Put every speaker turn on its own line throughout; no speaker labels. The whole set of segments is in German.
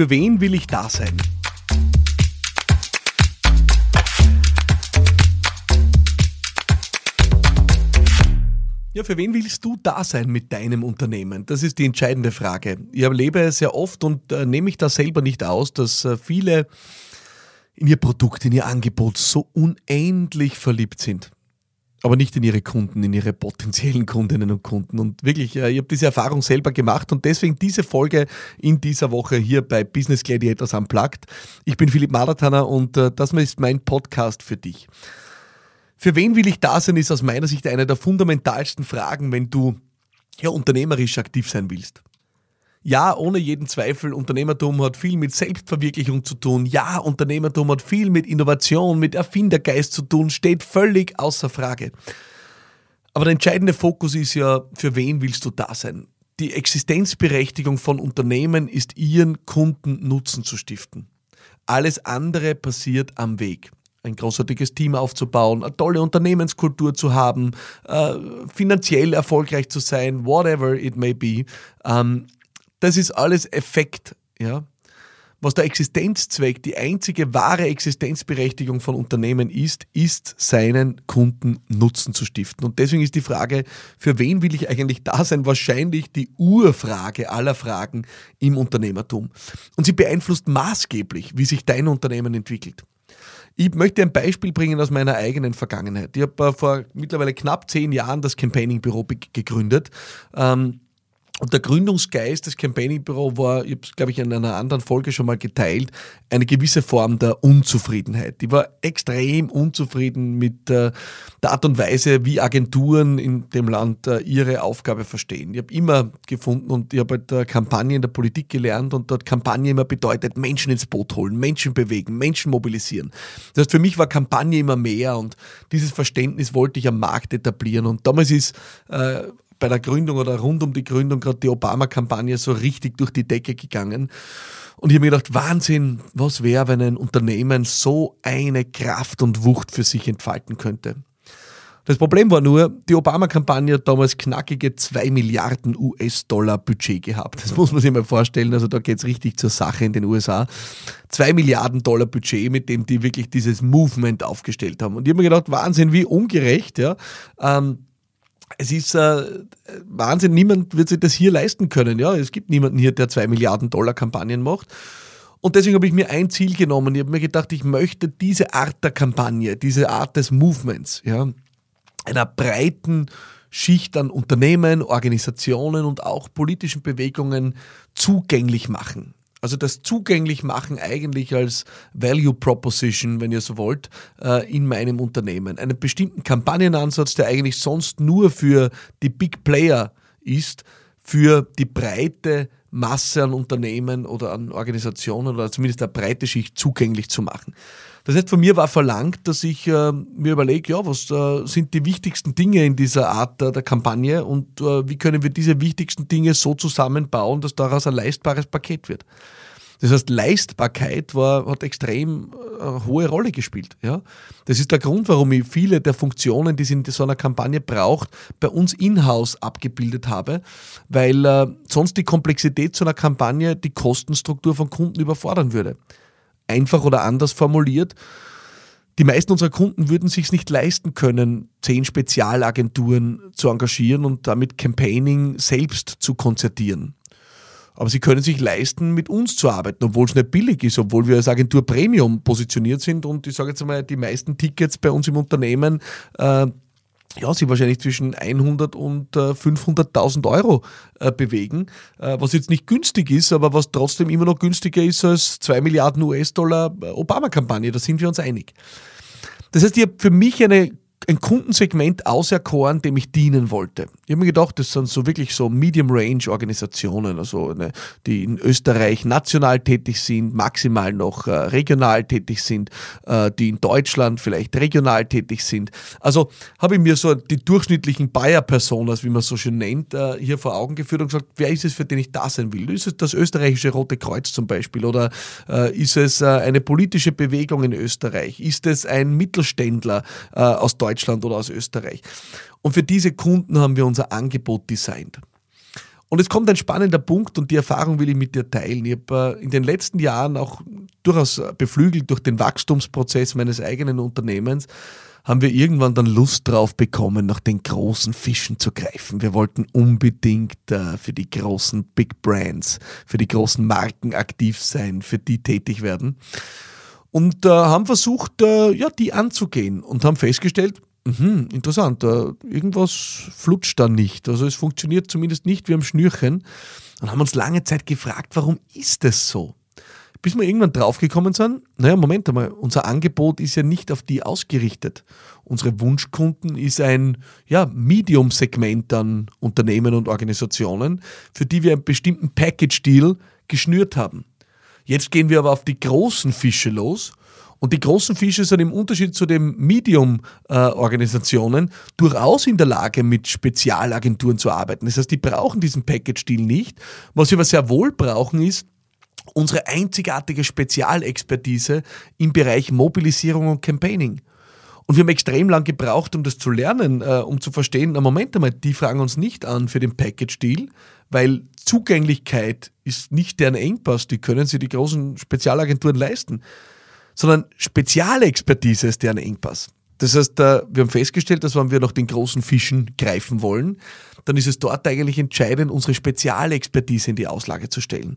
Für wen will ich da sein? Ja, für wen willst du da sein mit deinem Unternehmen? Das ist die entscheidende Frage. Ich erlebe sehr oft und äh, nehme ich da selber nicht aus, dass äh, viele in ihr Produkt, in ihr Angebot so unendlich verliebt sind aber nicht in ihre Kunden, in ihre potenziellen Kundinnen und Kunden. Und wirklich, äh, ich habe diese Erfahrung selber gemacht und deswegen diese Folge in dieser Woche hier bei Business Gladiators Unplugged. Ich bin Philipp Maratana und äh, das ist mein Podcast für dich. Für wen will ich da sein, ist aus meiner Sicht eine der fundamentalsten Fragen, wenn du ja, unternehmerisch aktiv sein willst. Ja, ohne jeden Zweifel, Unternehmertum hat viel mit Selbstverwirklichung zu tun. Ja, Unternehmertum hat viel mit Innovation, mit Erfindergeist zu tun, steht völlig außer Frage. Aber der entscheidende Fokus ist ja, für wen willst du da sein? Die Existenzberechtigung von Unternehmen ist ihren Kunden Nutzen zu stiften. Alles andere passiert am Weg ein großartiges Team aufzubauen, eine tolle Unternehmenskultur zu haben, äh, finanziell erfolgreich zu sein, whatever it may be. Ähm, das ist alles Effekt, ja. Was der Existenzzweck, die einzige wahre Existenzberechtigung von Unternehmen ist, ist seinen Kunden Nutzen zu stiften. Und deswegen ist die Frage, für wen will ich eigentlich da sein, wahrscheinlich die Urfrage aller Fragen im Unternehmertum. Und sie beeinflusst maßgeblich, wie sich dein Unternehmen entwickelt. Ich möchte ein Beispiel bringen aus meiner eigenen Vergangenheit. Ich habe äh, vor mittlerweile knapp zehn Jahren das Campaigning-Büro gegründet. Ähm, und der Gründungsgeist des Campaigning Büro war, ich habe es, glaube ich, in einer anderen Folge schon mal geteilt, eine gewisse Form der Unzufriedenheit. Ich war extrem unzufrieden mit äh, der Art und Weise, wie Agenturen in dem Land äh, ihre Aufgabe verstehen. Ich habe immer gefunden und ich habe halt äh, Kampagne in der Politik gelernt und dort Kampagne immer bedeutet, Menschen ins Boot holen, Menschen bewegen, Menschen mobilisieren. Das heißt, für mich war Kampagne immer mehr und dieses Verständnis wollte ich am Markt etablieren. Und damals ist äh, bei der Gründung oder rund um die Gründung gerade die Obama-Kampagne so richtig durch die Decke gegangen. Und ich habe mir gedacht, Wahnsinn, was wäre, wenn ein Unternehmen so eine Kraft und Wucht für sich entfalten könnte. Das Problem war nur, die Obama-Kampagne hat damals knackige 2 Milliarden US-Dollar Budget gehabt. Das muss man sich mal vorstellen. Also da geht es richtig zur Sache in den USA. 2 Milliarden Dollar Budget, mit dem die wirklich dieses Movement aufgestellt haben. Und ich habe mir gedacht, Wahnsinn, wie ungerecht. Ja. Ähm, es ist äh, Wahnsinn, niemand wird sich das hier leisten können. Ja, es gibt niemanden hier, der zwei Milliarden Dollar Kampagnen macht. Und deswegen habe ich mir ein Ziel genommen. Ich habe mir gedacht, ich möchte diese Art der Kampagne, diese Art des Movements, ja, einer breiten Schicht an Unternehmen, Organisationen und auch politischen Bewegungen zugänglich machen. Also das zugänglich machen eigentlich als Value Proposition, wenn ihr so wollt, äh, in meinem Unternehmen. Einen bestimmten Kampagnenansatz, der eigentlich sonst nur für die Big Player ist, für die breite Masse an Unternehmen oder an Organisationen oder zumindest eine breite Schicht zugänglich zu machen. Das heißt, von mir war verlangt, dass ich äh, mir überlege, ja, was äh, sind die wichtigsten Dinge in dieser Art äh, der Kampagne und äh, wie können wir diese wichtigsten Dinge so zusammenbauen, dass daraus ein leistbares Paket wird. Das heißt, Leistbarkeit war, hat extrem äh, hohe Rolle gespielt. Ja? Das ist der Grund, warum ich viele der Funktionen, die es in so einer Kampagne braucht, bei uns in-house abgebildet habe, weil äh, sonst die Komplexität so einer Kampagne die Kostenstruktur von Kunden überfordern würde. Einfach oder anders formuliert, die meisten unserer Kunden würden sich nicht leisten können, zehn Spezialagenturen zu engagieren und damit Campaigning selbst zu konzertieren. Aber sie können sich leisten, mit uns zu arbeiten, obwohl es nicht billig ist, obwohl wir als Agentur Premium positioniert sind und ich sage jetzt mal, die meisten Tickets bei uns im Unternehmen äh, ja, sie wahrscheinlich zwischen 100 und äh, 500.000 Euro äh, bewegen, äh, was jetzt nicht günstig ist, aber was trotzdem immer noch günstiger ist als 2 Milliarden US-Dollar äh, Obama-Kampagne, da sind wir uns einig. Das heißt, ich habe für mich eine ein Kundensegment auserkoren, dem ich dienen wollte. Ich habe mir gedacht, das sind so wirklich so Medium-Range-Organisationen, also eine, die in Österreich national tätig sind, maximal noch äh, regional tätig sind, äh, die in Deutschland vielleicht regional tätig sind. Also habe ich mir so die durchschnittlichen Bayer-Personas, wie man so schön nennt, äh, hier vor Augen geführt und gesagt, wer ist es, für den ich da sein will? Ist es das österreichische Rote Kreuz zum Beispiel oder äh, ist es äh, eine politische Bewegung in Österreich? Ist es ein Mittelständler äh, aus Deutschland oder aus Österreich? Und für diese Kunden haben wir unser Angebot designt. Und jetzt kommt ein spannender Punkt und die Erfahrung will ich mit dir teilen. Ich habe äh, in den letzten Jahren auch durchaus beflügelt durch den Wachstumsprozess meines eigenen Unternehmens, haben wir irgendwann dann Lust drauf bekommen, nach den großen Fischen zu greifen. Wir wollten unbedingt äh, für die großen Big Brands, für die großen Marken aktiv sein, für die tätig werden. Und äh, haben versucht, äh, ja, die anzugehen und haben festgestellt, Mhm, interessant. Irgendwas flutscht da nicht. Also es funktioniert zumindest nicht wie am Schnürchen. Und haben uns lange Zeit gefragt, warum ist das so? Bis wir irgendwann draufgekommen sind, naja, Moment einmal, unser Angebot ist ja nicht auf die ausgerichtet. Unsere Wunschkunden ist ein ja, Medium-Segment an Unternehmen und Organisationen, für die wir einen bestimmten Package-Deal geschnürt haben. Jetzt gehen wir aber auf die großen Fische los und die großen Fische sind im Unterschied zu den Medium-Organisationen durchaus in der Lage, mit Spezialagenturen zu arbeiten. Das heißt, die brauchen diesen Package-Deal nicht. Was sie aber sehr wohl brauchen, ist unsere einzigartige Spezialexpertise im Bereich Mobilisierung und Campaigning. Und wir haben extrem lang gebraucht, um das zu lernen, äh, um zu verstehen, na Moment einmal, die fragen uns nicht an für den Package-Deal, weil Zugänglichkeit ist nicht deren Engpass, die können sich die großen Spezialagenturen leisten sondern Spezialexpertise ist deren Engpass. Das heißt, wir haben festgestellt, dass wenn wir nach den großen Fischen greifen wollen, dann ist es dort eigentlich entscheidend, unsere Spezialexpertise in die Auslage zu stellen.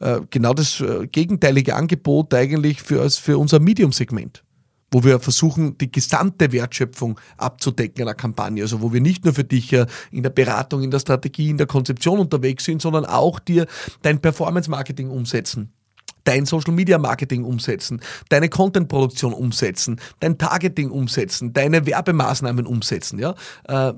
Äh, genau das äh, gegenteilige Angebot eigentlich für, für unser Medium-Segment wo wir versuchen, die gesamte Wertschöpfung abzudecken in einer Kampagne. Also wo wir nicht nur für dich in der Beratung, in der Strategie, in der Konzeption unterwegs sind, sondern auch dir dein Performance-Marketing umsetzen dein Social Media Marketing umsetzen, deine Content Produktion umsetzen, dein Targeting umsetzen, deine Werbemaßnahmen umsetzen. Ja? Äh,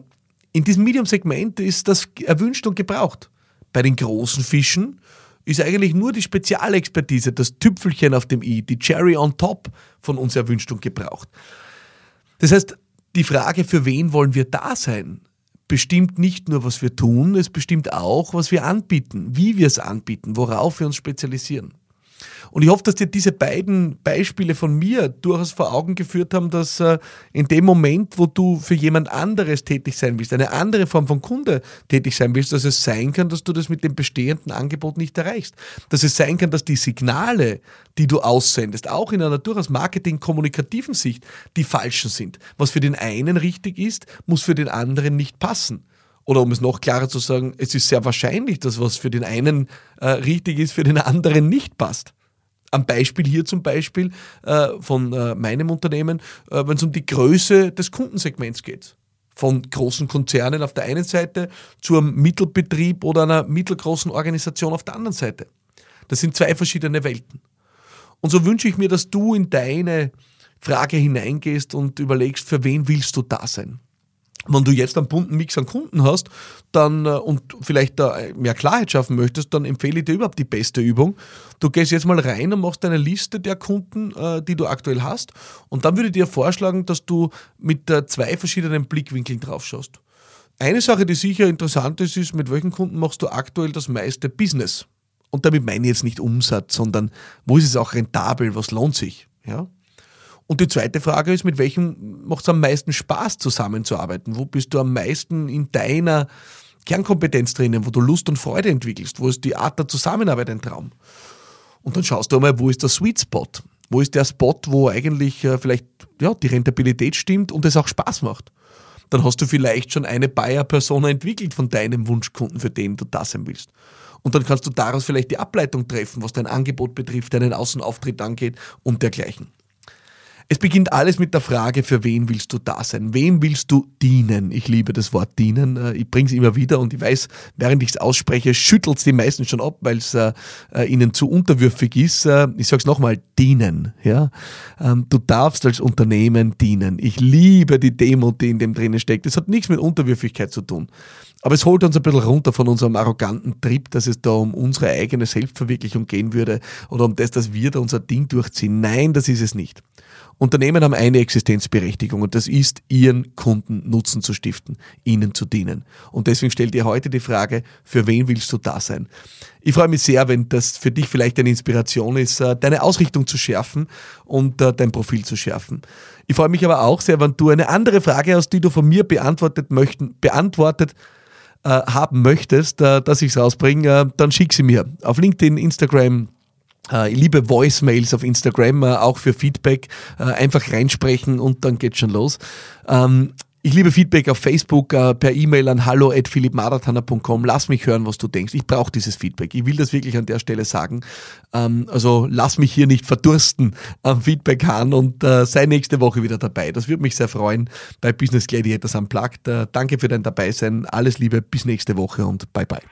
in diesem Medium-Segment ist das erwünscht und gebraucht. Bei den großen Fischen ist eigentlich nur die Spezialexpertise, das Tüpfelchen auf dem i, die Cherry on top von uns erwünscht und gebraucht. Das heißt, die Frage, für wen wollen wir da sein, bestimmt nicht nur, was wir tun, es bestimmt auch, was wir anbieten, wie wir es anbieten, worauf wir uns spezialisieren. Und ich hoffe, dass dir diese beiden Beispiele von mir durchaus vor Augen geführt haben, dass äh, in dem Moment, wo du für jemand anderes tätig sein willst, eine andere Form von Kunde tätig sein willst, dass es sein kann, dass du das mit dem bestehenden Angebot nicht erreichst. Dass es sein kann, dass die Signale, die du aussendest, auch in einer durchaus marketing-kommunikativen Sicht, die falschen sind. Was für den einen richtig ist, muss für den anderen nicht passen. Oder um es noch klarer zu sagen, es ist sehr wahrscheinlich, dass was für den einen äh, richtig ist, für den anderen nicht passt. Am Beispiel hier zum Beispiel äh, von äh, meinem Unternehmen, äh, wenn es um die Größe des Kundensegments geht. Von großen Konzernen auf der einen Seite zu einem Mittelbetrieb oder einer mittelgroßen Organisation auf der anderen Seite. Das sind zwei verschiedene Welten. Und so wünsche ich mir, dass du in deine Frage hineingehst und überlegst, für wen willst du da sein? Wenn du jetzt einen bunten Mix an Kunden hast dann, äh, und vielleicht da mehr Klarheit schaffen möchtest, dann empfehle ich dir überhaupt die beste Übung. Du gehst jetzt mal rein und machst eine Liste der Kunden, äh, die du aktuell hast. Und dann würde ich dir vorschlagen, dass du mit zwei verschiedenen Blickwinkeln drauf schaust. Eine Sache, die sicher interessant ist, ist, mit welchen Kunden machst du aktuell das meiste Business? Und damit meine ich jetzt nicht Umsatz, sondern wo ist es auch rentabel, was lohnt sich? Ja? Und die zweite Frage ist, mit welchem macht es am meisten Spaß zusammenzuarbeiten? Wo bist du am meisten in deiner Kernkompetenz drinnen, wo du Lust und Freude entwickelst? Wo ist die Art der Zusammenarbeit ein Traum? Und dann schaust du einmal, wo ist der Sweet Spot? Wo ist der Spot, wo eigentlich äh, vielleicht ja, die Rentabilität stimmt und es auch Spaß macht? Dann hast du vielleicht schon eine Buyer-Persona entwickelt von deinem Wunschkunden, für den du da sein willst. Und dann kannst du daraus vielleicht die Ableitung treffen, was dein Angebot betrifft, deinen Außenauftritt angeht und dergleichen. Es beginnt alles mit der Frage, für wen willst du da sein? Wem willst du dienen? Ich liebe das Wort dienen. Äh, ich bringe es immer wieder und ich weiß, während ich es ausspreche, schüttelt es die meisten schon ab, weil es äh, äh, ihnen zu unterwürfig ist. Äh, ich sage es nochmal, dienen. Ja? Ähm, du darfst als Unternehmen dienen. Ich liebe die Demo, die in dem drinnen steckt. Das hat nichts mit Unterwürfigkeit zu tun. Aber es holt uns ein bisschen runter von unserem arroganten Trip, dass es da um unsere eigene Selbstverwirklichung gehen würde oder um das, dass wir da unser Ding durchziehen. Nein, das ist es nicht. Unternehmen haben eine Existenzberechtigung und das ist, ihren Kunden Nutzen zu stiften, ihnen zu dienen. Und deswegen stell dir heute die Frage, für wen willst du da sein? Ich freue mich sehr, wenn das für dich vielleicht eine Inspiration ist, äh, deine Ausrichtung zu schärfen und äh, dein Profil zu schärfen. Ich freue mich aber auch sehr, wenn du eine andere Frage hast, die du von mir beantwortet möchten, beantwortet äh, haben möchtest, dass ich es rausbringe, dann schick sie mir. Auf LinkedIn, Instagram, ich liebe Voicemails auf Instagram, äh, auch für Feedback. Äh, einfach reinsprechen und dann geht's schon los. Ähm, ich liebe Feedback auf Facebook, per E-Mail an hallo.philippmarathoner.com. Lass mich hören, was du denkst. Ich brauche dieses Feedback. Ich will das wirklich an der Stelle sagen. Ähm, also lass mich hier nicht verdursten am Feedback an und sei nächste Woche wieder dabei. Das würde mich sehr freuen bei Business Gladiators Unplugged. Danke für dein Dabeisein. Alles Liebe, bis nächste Woche und bye bye.